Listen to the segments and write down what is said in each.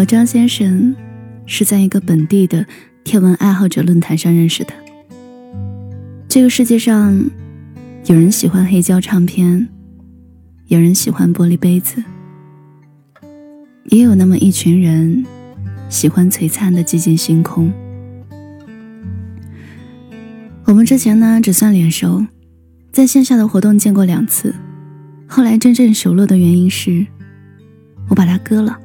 和张先生是在一个本地的天文爱好者论坛上认识的。这个世界上，有人喜欢黑胶唱片，有人喜欢玻璃杯子，也有那么一群人喜欢璀璨的寂静星空。我们之前呢只算脸熟，在线下的活动见过两次，后来真正熟络的原因是，我把他割了。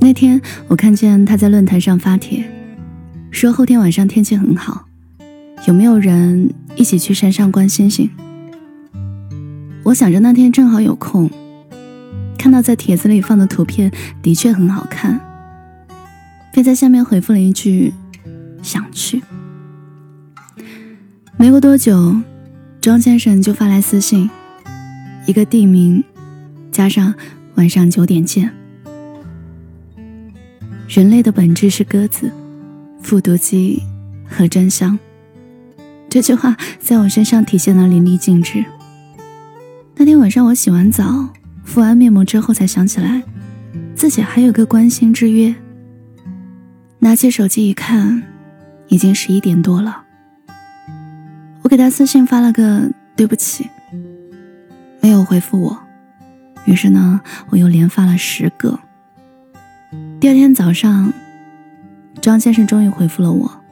那天我看见他在论坛上发帖，说后天晚上天气很好，有没有人一起去山上观星星？我想着那天正好有空，看到在帖子里放的图片的确很好看，便在下面回复了一句想去。没过多久，庄先生就发来私信，一个地名，加上晚上九点见。人类的本质是鸽子，复读机和真香。这句话在我身上体现的淋漓尽致。那天晚上我洗完澡、敷完面膜之后，才想起来自己还有个关心之约。拿起手机一看，已经十一点多了。我给他私信发了个对不起，没有回复我。于是呢，我又连发了十个。第二天早上，张先生终于回复了我。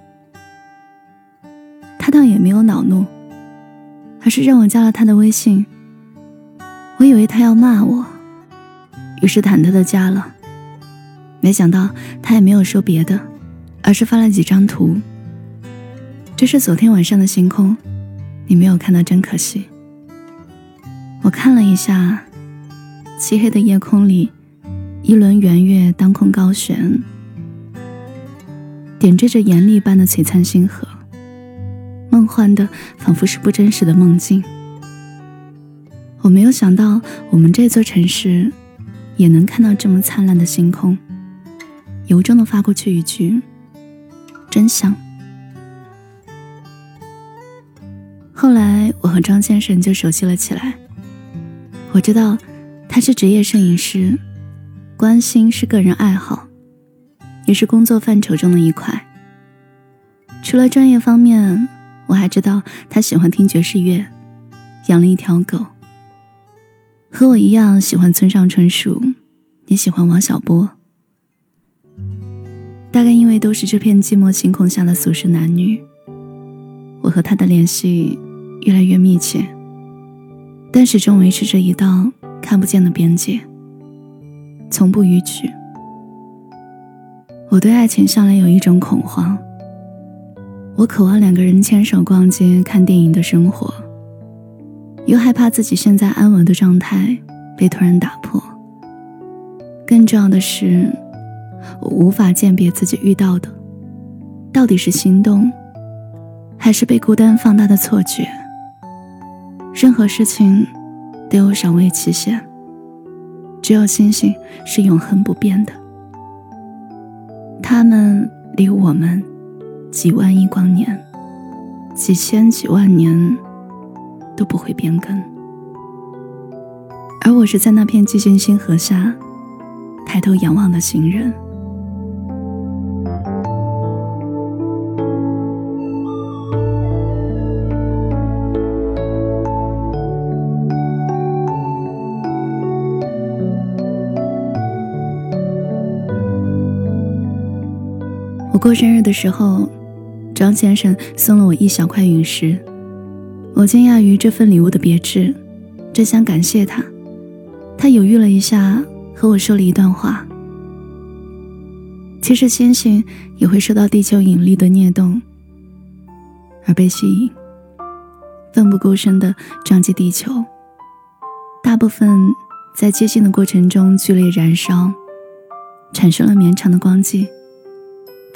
他倒也没有恼怒，而是让我加了他的微信。我以为他要骂我，于是忐忑的加了。没想到他也没有说别的，而是发了几张图。这是昨天晚上的星空，你没有看到真可惜。我看了一下，漆黑的夜空里。一轮圆月当空高悬，点缀着严厉般的璀璨星河，梦幻的仿佛是不真实的梦境。我没有想到，我们这座城市也能看到这么灿烂的星空，由衷的发过去一句：“真香。”后来，我和张先生就熟悉了起来。我知道他是职业摄影师。关心是个人爱好，也是工作范畴中的一块。除了专业方面，我还知道他喜欢听爵士乐，养了一条狗。和我一样喜欢村上春树，也喜欢王小波。大概因为都是这片寂寞星空下的俗世男女，我和他的联系越来越密切，但始终维持着一道看不见的边界。从不逾矩。我对爱情向来有一种恐慌。我渴望两个人牵手逛街、看电影的生活，又害怕自己现在安稳的状态被突然打破。更重要的是，我无法鉴别自己遇到的到底是心动，还是被孤单放大的错觉。任何事情都有赏味期限。只有星星是永恒不变的，他们离我们几万亿光年、几千几万年都不会变更，而我是在那片寂静星河下抬头仰望的行人。我过生日的时候，张先生送了我一小块陨石。我惊讶于这份礼物的别致，真想感谢他。他犹豫了一下，和我说了一段话：其实星星也会受到地球引力的捏动而被吸引，奋不顾身地撞击地球。大部分在接近的过程中剧烈燃烧，产生了绵长的光迹。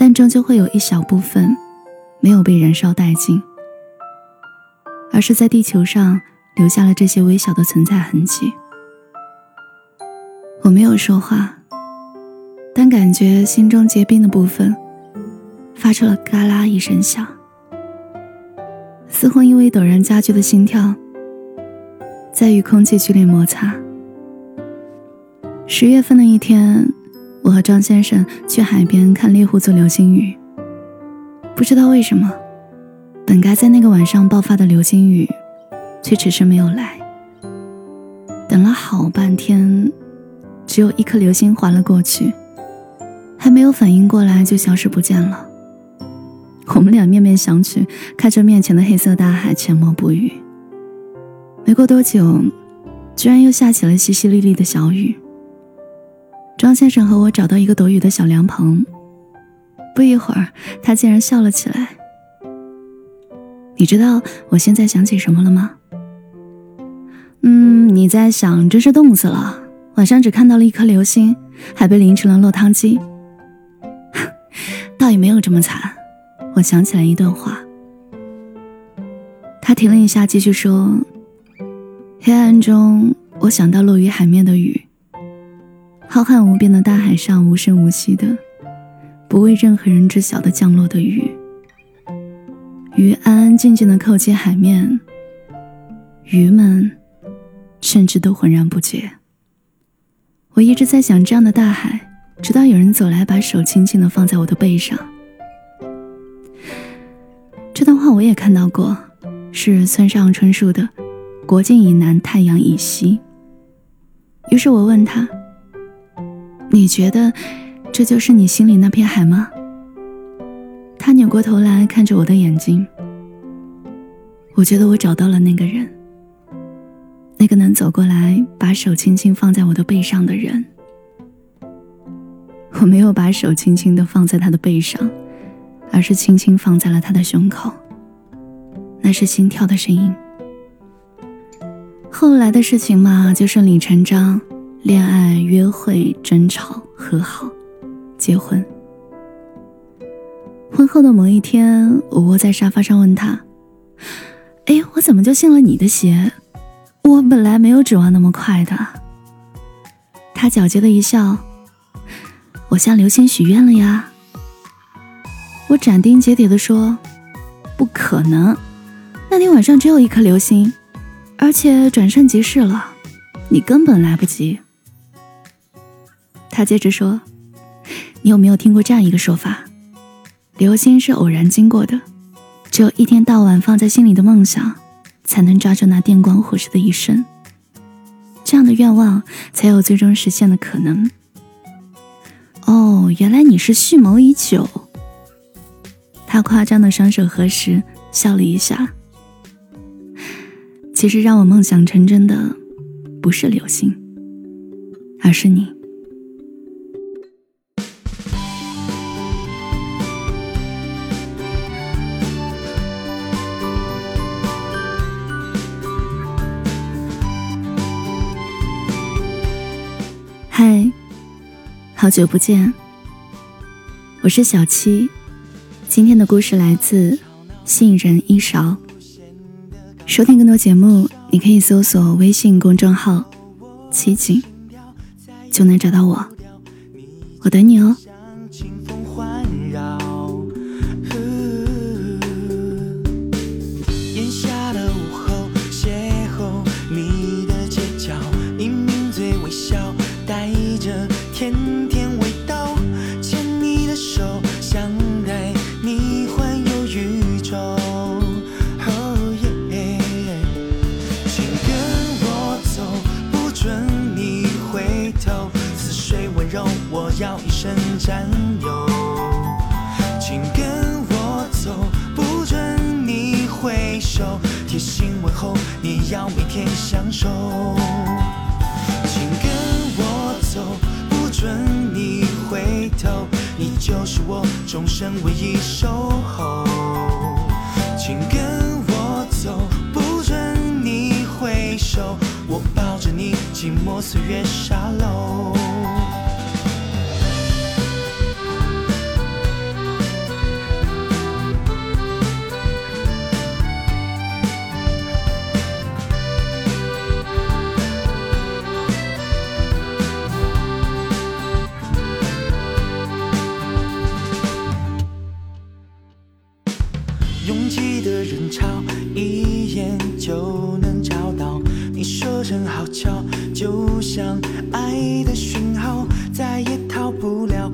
但终究会有一小部分没有被燃烧殆尽，而是在地球上留下了这些微小的存在痕迹。我没有说话，但感觉心中结冰的部分发出了嘎啦一声响，似乎因为陡然加剧的心跳在与空气剧烈摩擦。十月份的一天，我和张先生去海边看猎户座流星雨。不知道为什么，本该在那个晚上爆发的流星雨，却迟迟没有来。等了好半天，只有一颗流星划了过去，还没有反应过来就消失不见了。我们俩面面相觑，看着面前的黑色大海，沉默不语。没过多久，居然又下起了淅淅沥沥的小雨。庄先生和我找到一个躲雨的小凉棚，不一会儿，他竟然笑了起来。你知道我现在想起什么了吗？嗯，你在想，真是冻死了，晚上只看到了一颗流星，还被淋成了落汤鸡。倒也没有这么惨。我想起来一段话。他停了一下，继续说：“黑暗中，我想到落于海面的雨。”浩瀚无边的大海上，无声无息的，不为任何人知晓的降落的雨，鱼安安静静的靠近海面，鱼们甚至都浑然不觉。我一直在想这样的大海，直到有人走来，把手轻轻的放在我的背上。这段话我也看到过，是村上春树的《国境以南，太阳以西》。于是我问他。你觉得这就是你心里那片海吗？他扭过头来看着我的眼睛。我觉得我找到了那个人，那个能走过来把手轻轻放在我的背上的人。我没有把手轻轻的放在他的背上，而是轻轻放在了他的胸口。那是心跳的声音。后来的事情嘛，就顺理成章。恋爱、约会、争吵、和好、结婚。婚后的某一天，我窝在沙发上问他：“哎，我怎么就信了你的邪？我本来没有指望那么快的。”他狡黠的一笑：“我向流星许愿了呀。”我斩钉截铁的说：“不可能，那天晚上只有一颗流星，而且转瞬即逝了，你根本来不及。”他接着说：“你有没有听过这样一个说法？流星是偶然经过的，只有一天到晚放在心里的梦想，才能抓住那电光火石的一瞬。这样的愿望才有最终实现的可能。”哦，原来你是蓄谋已久。他夸张的双手合十，笑了一下。其实让我梦想成真的，不是流星，而是你。好久不见，我是小七。今天的故事来自杏仁一勺。收听更多节目，你可以搜索微信公众号“七景”，就能找到我。我等你哦。你要每天享受。请跟我走，不准你回头，你就是我终身唯一守候。请跟我走，不准你回首，我抱着你，寂寞岁月沙漏。拥挤的人潮，一眼就能找到。你说真好巧，就像爱的讯号，再也逃不。了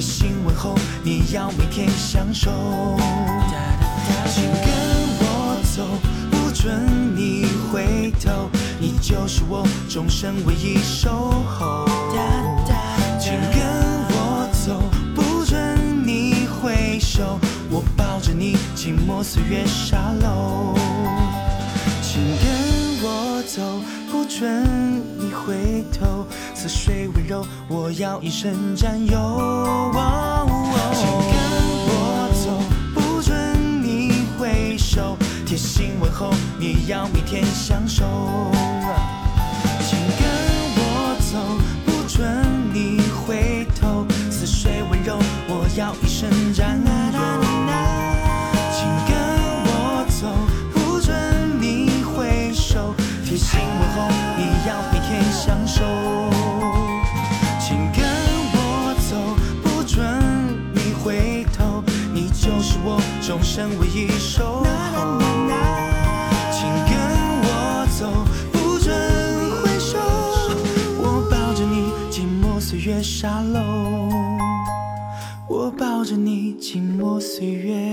首。贴心问候，你要每天享受。请跟我走，不准你回头。你就是我终身唯一守候。请跟我走，不准你回首。我抱着你，静默岁月沙漏。请跟我走，不准回头。似水温柔，我要一生占有。请跟我走，不准你回首。贴心问候，你要每天享受。请跟我走，不准你回头。似水温柔，我要一身为一守候。请跟我走，不准回首。我抱着你，寂寞岁月沙漏。我抱着你，寂寞岁月